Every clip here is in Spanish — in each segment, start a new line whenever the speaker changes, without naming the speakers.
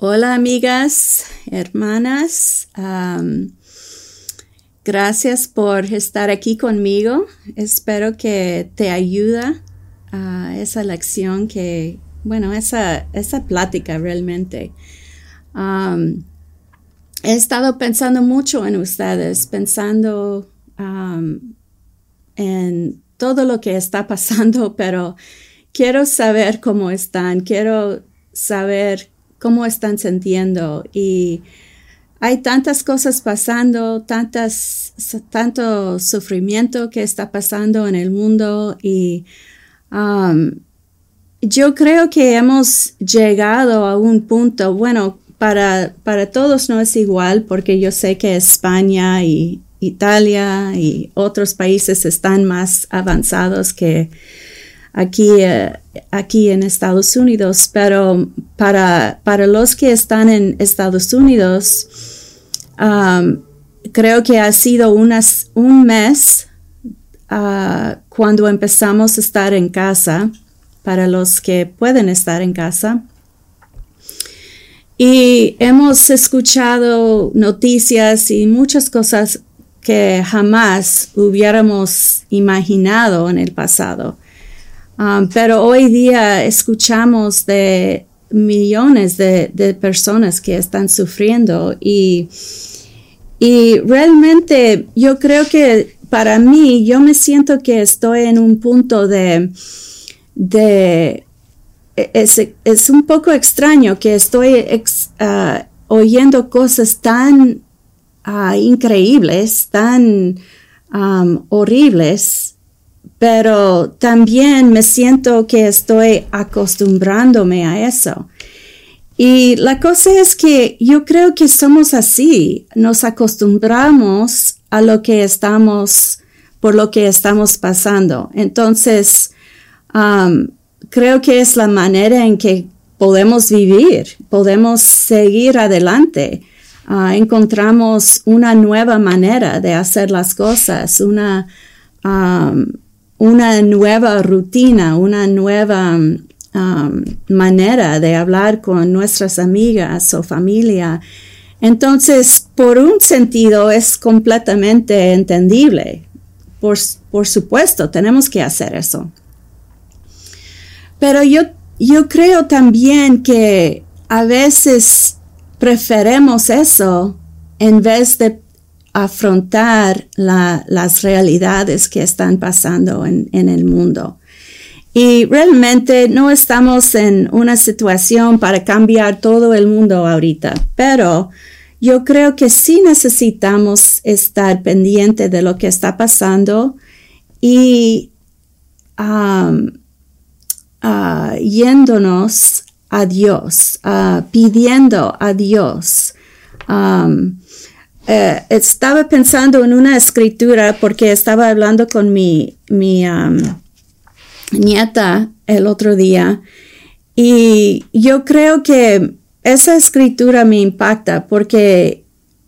Hola amigas, hermanas. gracias por estar aquí conmigo. Espero que te ayuda a esa lección que, bueno, esa, esa plática realmente. he estado pensando mucho en ustedes, pensando en todo lo que está pasando, pero quiero saber cómo están, quiero saber cómo están sintiendo. Y hay tantas cosas pasando, tantas, tanto sufrimiento que está pasando en el mundo y um, yo creo que hemos llegado a un punto, bueno, para, para todos no es igual porque yo sé que España y Italia y otros países están más avanzados que aquí, eh, aquí en Estados Unidos, pero para, para los que están en Estados Unidos, um, creo que ha sido unas, un mes uh, cuando empezamos a estar en casa, para los que pueden estar en casa. Y hemos escuchado noticias y muchas cosas que jamás hubiéramos imaginado en el pasado. Um, pero hoy día escuchamos de millones de, personas que están sufriendo y, y realmente yo creo que para mí yo me siento que estoy en un punto de, de es, un poco extraño que estoy uh, oyendo cosas tan uh, increíbles, tan um, horribles pero también me siento que estoy acostumbrándome a eso. Y la cosa es que yo creo que somos así, nos acostumbramos a lo que estamos, por lo que estamos pasando. Entonces, um, creo que es la manera en que podemos vivir, podemos seguir adelante. Uh, encontramos una nueva manera de hacer las cosas, una, um, una nueva rutina, una nueva um, manera de hablar con nuestras amigas o familia. Entonces, por un sentido, es completamente entendible. Por, por supuesto, tenemos que hacer eso. Pero yo, yo creo también que a veces preferemos eso en vez de afrontar las realidades que están pasando en, el mundo. Y realmente no estamos en una situación para cambiar todo el mundo ahorita, pero yo creo que sí necesitamos estar pendiente de lo que está pasando y um, uh, yéndonos a Dios, uh, pidiendo a Dios. Um, eh, estaba pensando en una escritura porque estaba hablando con mi, nieta el otro día y yo creo que esa escritura me impacta porque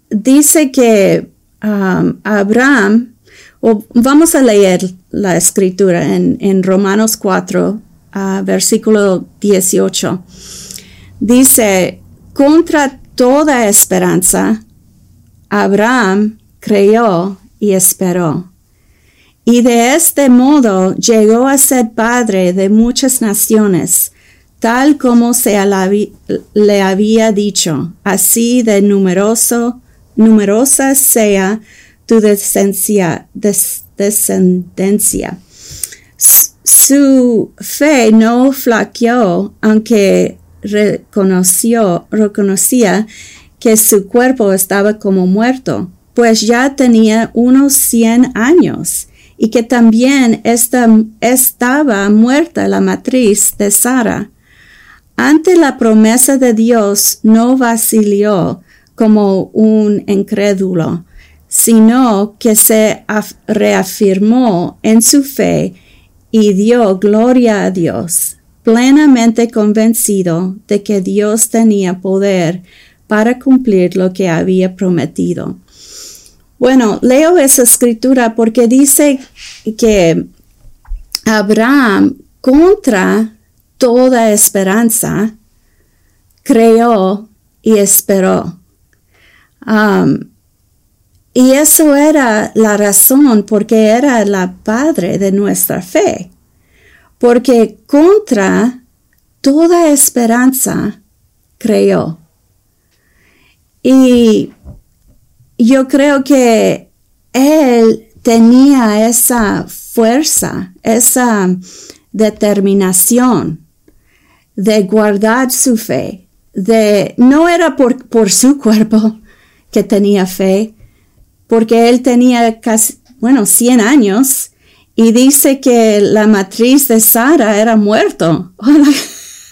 dice que Abraham, o vamos a leer la escritura en, Romanos 4, uh, versículo 18, dice, contra toda esperanza, Abraham creyó y esperó. Y de este modo llegó a ser padre de muchas naciones, tal como se le había dicho, así de numeroso, numerosa sea tu descendencia. Su fe no flaqueó, aunque reconoció, reconocía que su cuerpo estaba como muerto, pues ya tenía unos 100 años, y que también estaba muerta la matriz de Sara. Ante la promesa de Dios no vaciló como un incrédulo, sino que se reafirmó en su fe y dio gloria a Dios, plenamente convencido de que Dios tenía poder para cumplir lo que había prometido. Bueno, leo esa escritura porque dice que Abraham, contra toda esperanza, creyó y esperó. Y eso era la razón porque era la padre de nuestra fe. Porque contra toda esperanza creyó. Y yo creo que él tenía esa fuerza, esa determinación de guardar su fe, de no era por, por su cuerpo que tenía fe, porque él tenía casi, bueno, 100 años y dice que la matriz de Sara era muerto.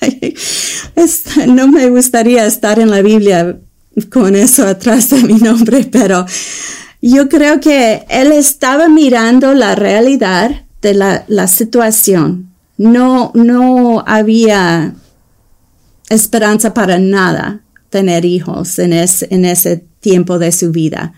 no me gustaría estar en la Biblia con eso atrás de mi nombre, pero yo creo que él estaba mirando la realidad de la, situación. No, no había esperanza para nada tener hijos en, en ese tiempo de su vida.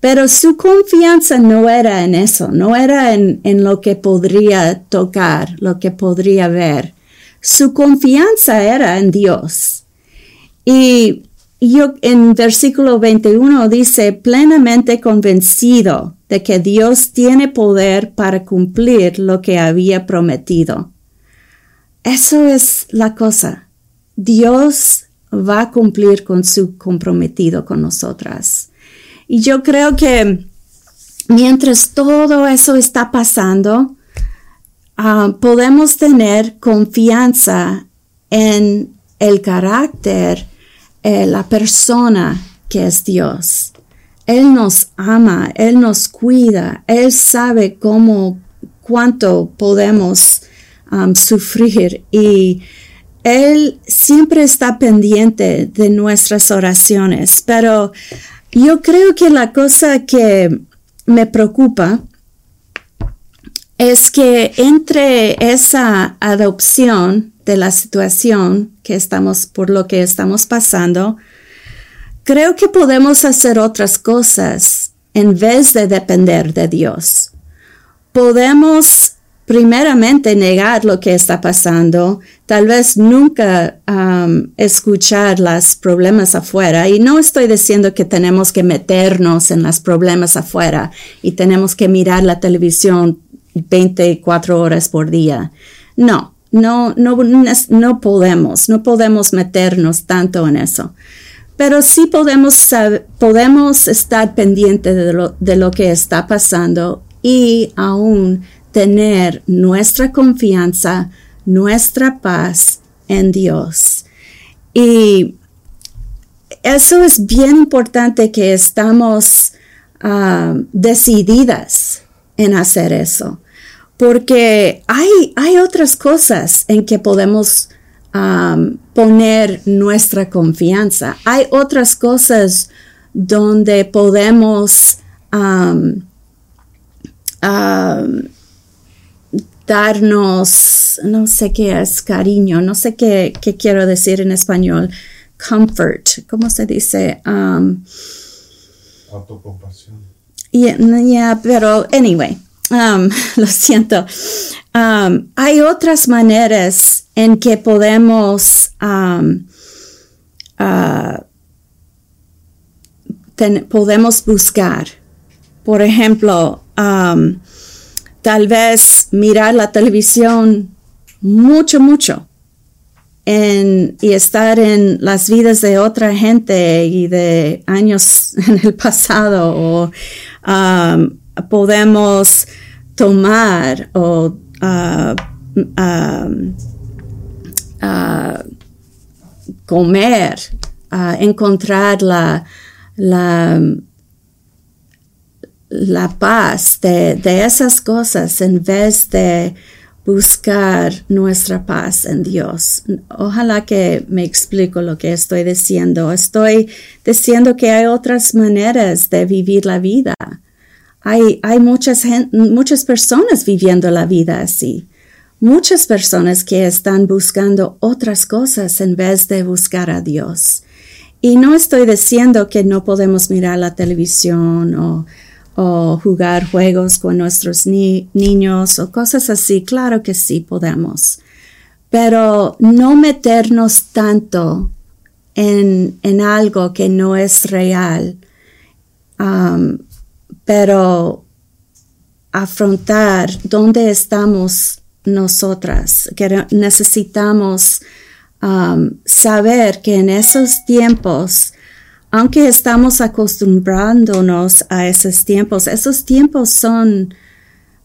Pero su confianza no era en eso, no era en, en, lo que podría tocar, lo que podría ver. Su confianza era en Dios. Y yo en versículo 21 dice, plenamente convencido de que Dios tiene poder para cumplir lo que había prometido. Eso es la cosa. Dios va a cumplir con su comprometido con nosotras. Y yo creo que mientras todo eso está pasando, ah, podemos tener confianza en el carácter eh, la persona que es Dios. Él nos ama, Él nos cuida, Él sabe cómo, cuánto podemos um, sufrir y Él siempre está pendiente de nuestras oraciones. Pero yo creo que la cosa que me preocupa es que entre esa adopción de la situación que estamos, por lo que estamos pasando, creo que podemos hacer otras cosas en vez de depender de Dios. Podemos primeramente negar lo que está pasando, tal vez nunca escuchar los problemas afuera. Y no estoy diciendo que tenemos que meternos en los problemas afuera y tenemos que mirar la televisión 24 horas por día. No, no, no, podemos, no podemos meternos tanto en eso. Pero sí podemos, podemos estar pendientes de lo, de lo que está pasando y aún tener nuestra confianza, nuestra paz en Dios. Y eso es bien importante que estamos ah, decididas en hacer eso porque hay, hay otras cosas en que podemos um, poner nuestra confianza. Hay otras cosas donde podemos um, um, darnos, no sé qué es cariño, no sé qué, quiero decir en español, comfort, ¿cómo se dice?
Autocompasión.
Yeah, pero anyway, Um, lo siento. Um, hay otras maneras en que podemos um, uh, podemos buscar. Por ejemplo, tal vez mirar la televisión mucho, mucho y estar en las vidas de otra gente y de años en el pasado o podemos tomar o ah, ah, ah, comer, encontrar la, la, la paz de, de, esas cosas en vez de buscar nuestra paz en Dios. Ojalá que me explico lo que estoy diciendo. Estoy diciendo que hay otras maneras de vivir la vida. Hay, muchas, muchas personas viviendo la vida así. Muchas personas que están buscando otras cosas en vez de buscar a Dios. Y no estoy diciendo que no podemos mirar la televisión o, jugar juegos con nuestros niños o cosas así. Claro que sí podemos. Pero no meternos tanto en, en algo que no es real. Um, pero afrontar dónde estamos nosotras, que necesitamos um, saber que en esos tiempos, aunque estamos acostumbrándonos a esos tiempos, esos tiempos son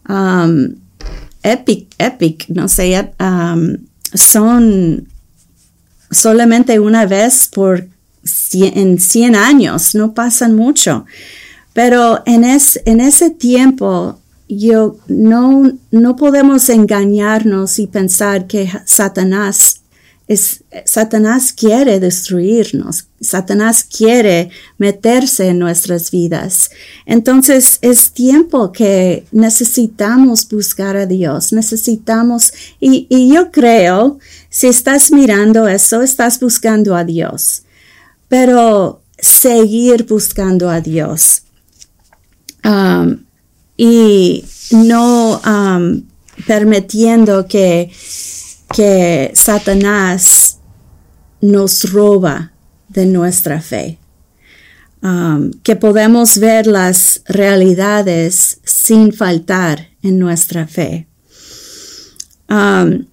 um, epic, epic, no sé, um, son solamente una vez por en 100 años, no pasan mucho. Pero en, en ese tiempo yo no, no podemos engañarnos y pensar que Satanás es, Satanás quiere destruirnos, Satanás quiere meterse en nuestras vidas. Entonces es tiempo que necesitamos buscar a Dios, necesitamos, y, y yo creo, si estás mirando eso, estás buscando a Dios, pero seguir buscando a Dios. Um, y no um, permitiendo que, que Satanás nos roba de nuestra fe. Um, que podemos ver las realidades sin faltar en nuestra fe. Um,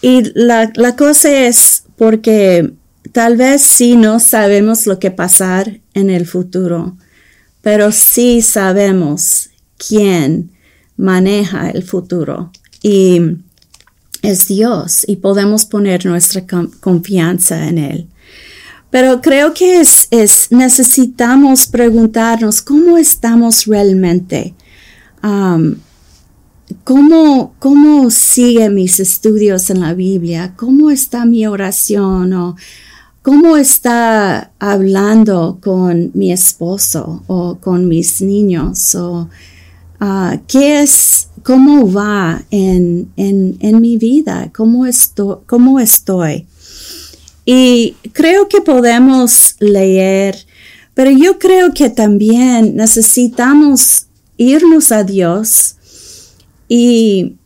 y la, la, cosa es porque tal vez sí no sabemos lo que pasar en el futuro, pero sí sabemos quién maneja el futuro y es Dios y podemos poner nuestra confianza en Él. Pero creo que es, necesitamos preguntarnos cómo estamos realmente. Um, ¿cómo, ¿Cómo sigue mis estudios en la Biblia? ¿Cómo está mi oración? ¿O cómo está hablando con mi esposo o con mis niños? ¿O Ah, ¿Qué es, cómo va en, en, mi vida? ¿Cómo, estoy, ¿Cómo estoy? Y creo que podemos leer, pero yo creo que también necesitamos irnos a Dios y,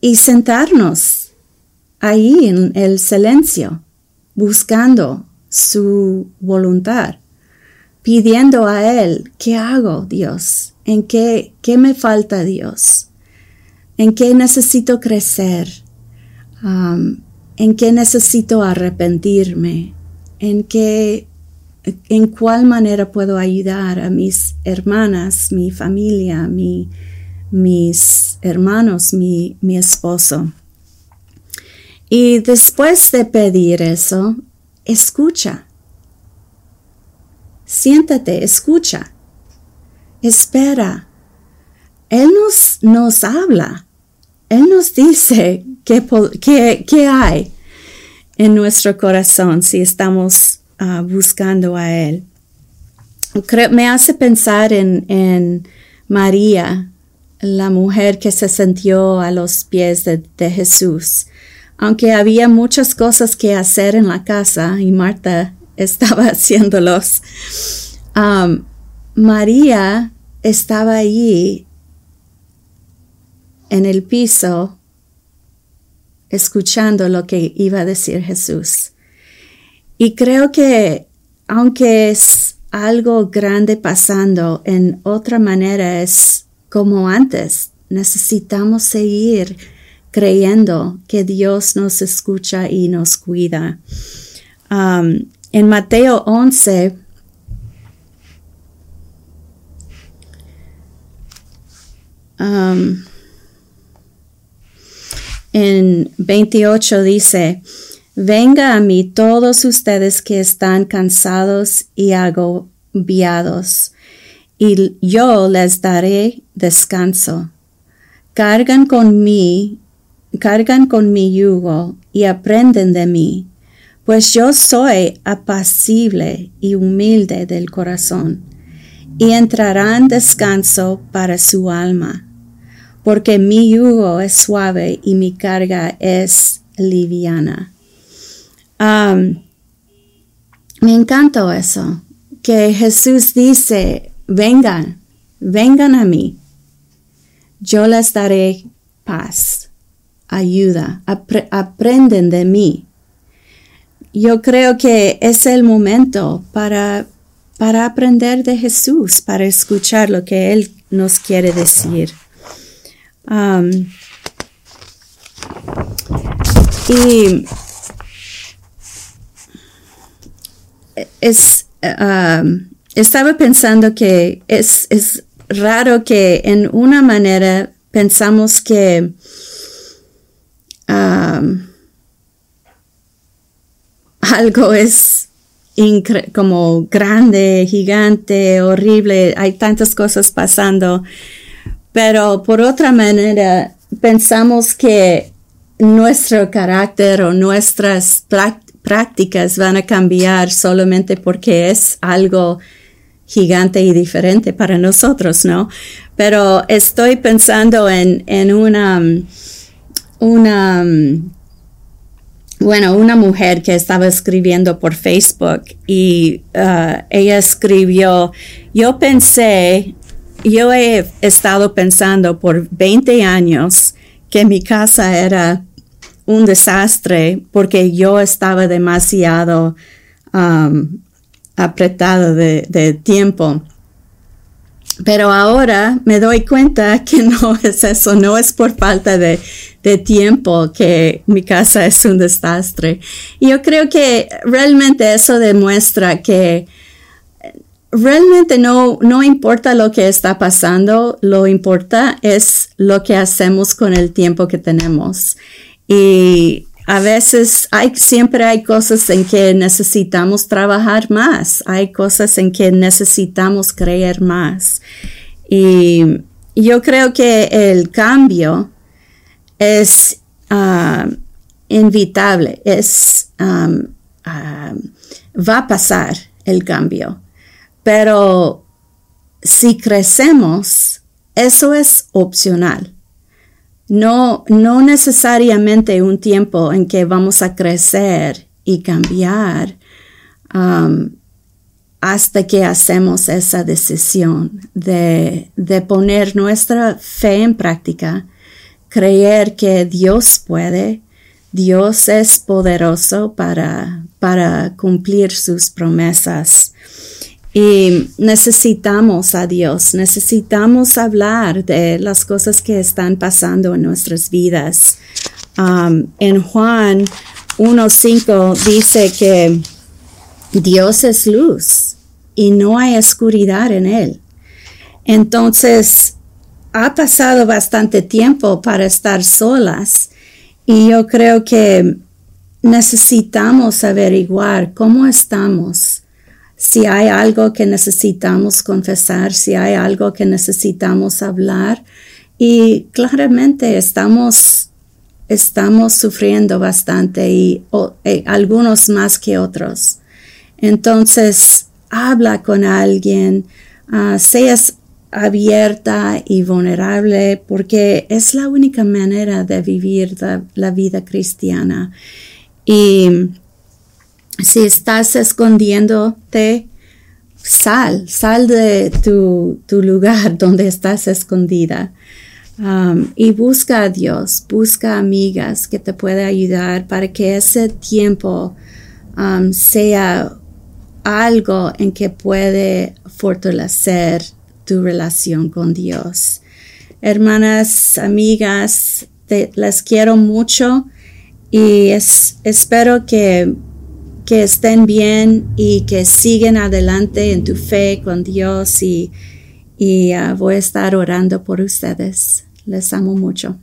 y sentarnos ahí en el silencio, buscando su voluntad, pidiendo a Él, ¿qué hago, Dios? En qué, qué me falta Dios, en qué necesito crecer, um, en qué necesito arrepentirme, en qué, en cuál manera puedo ayudar a mis hermanas, mi familia, mi, mis hermanos, mi, mi esposo. Y después de pedir eso, escucha. Siéntate, escucha espera. Él nos, nos habla. Él nos dice qué, hay en nuestro corazón si estamos ah, buscando a Él. me hace pensar en, en, María, la mujer que se sintió a los pies de, Jesús. Aunque había muchas cosas que hacer en la casa y Marta estaba haciéndolos, María estaba allí en el piso escuchando lo que iba a decir Jesús. Y creo que aunque es algo grande pasando, en otra manera es como antes. Necesitamos seguir creyendo que Dios nos escucha y nos cuida. Um, en Mateo 11, Um, en 28 dice, venga a mí todos ustedes que están cansados y agobiados, y yo les daré descanso. Cargan con mí, cargan con mi yugo y aprenden de mí, pues yo soy apacible y humilde del corazón y entrarán descanso para su alma, porque mi yugo es suave y mi carga es liviana. Me encanta eso, que Jesús dice, vengan, vengan a mí, yo les daré paz, ayuda, aprenden de mí. yo creo que es el momento para, para aprender de Jesús, para escuchar lo que Él nos quiere decir. Um, y es, um, estaba pensando que es, es raro que en una manera pensamos que algo es como grande, gigante, horrible, hay tantas cosas pasando, pero por otra manera pensamos que nuestro carácter o nuestras prácticas van a cambiar solamente porque es algo gigante y diferente para nosotros, ¿no? Pero estoy pensando en, en una, una bueno, una mujer que estaba escribiendo por Facebook y uh, ella escribió, yo pensé, yo he estado pensando por 20 años que mi casa era un desastre porque yo estaba demasiado um, apretado de, de tiempo. Pero ahora me doy cuenta que no es eso, no es por falta de, tiempo que mi casa es un desastre. Y yo creo que realmente eso demuestra que realmente no, no importa lo que está pasando, lo importa es lo que hacemos con el tiempo que tenemos. Y a veces hay, siempre hay cosas en que necesitamos trabajar más, hay cosas en que necesitamos creer más. Y yo creo que el cambio es ah, inevitable, es, ah, va a pasar el cambio. Pero si crecemos, eso es opcional. No, no necesariamente un tiempo en que vamos a crecer y cambiar hasta que hacemos esa decisión de, de poner nuestra fe en práctica creer que Dios puede, Dios es poderoso para, para cumplir sus promesas. Y necesitamos a Dios, necesitamos hablar de las cosas que están pasando en nuestras vidas. Um, en Juan 1.5 dice que Dios es luz y no hay oscuridad en él. Entonces, ha pasado bastante tiempo para estar solas y yo creo que necesitamos averiguar cómo estamos, si hay algo que necesitamos confesar, si hay algo que necesitamos hablar y claramente estamos estamos sufriendo bastante y eh, algunos más que otros. Entonces, habla con alguien, uh, seas abierta y vulnerable porque es la única manera de vivir la, vida cristiana. Y si estás escondiéndote, sal, sal de tu, lugar donde estás escondida. Um, y busca a Dios, busca amigas que te puedan ayudar para que ese tiempo um, sea algo en que puede fortalecer tu relación con Dios. Hermanas, amigas, te, las quiero mucho y espero que, que estén bien y que sigan adelante en tu fe con Dios y, y ah, voy a estar orando por ustedes. Les amo mucho.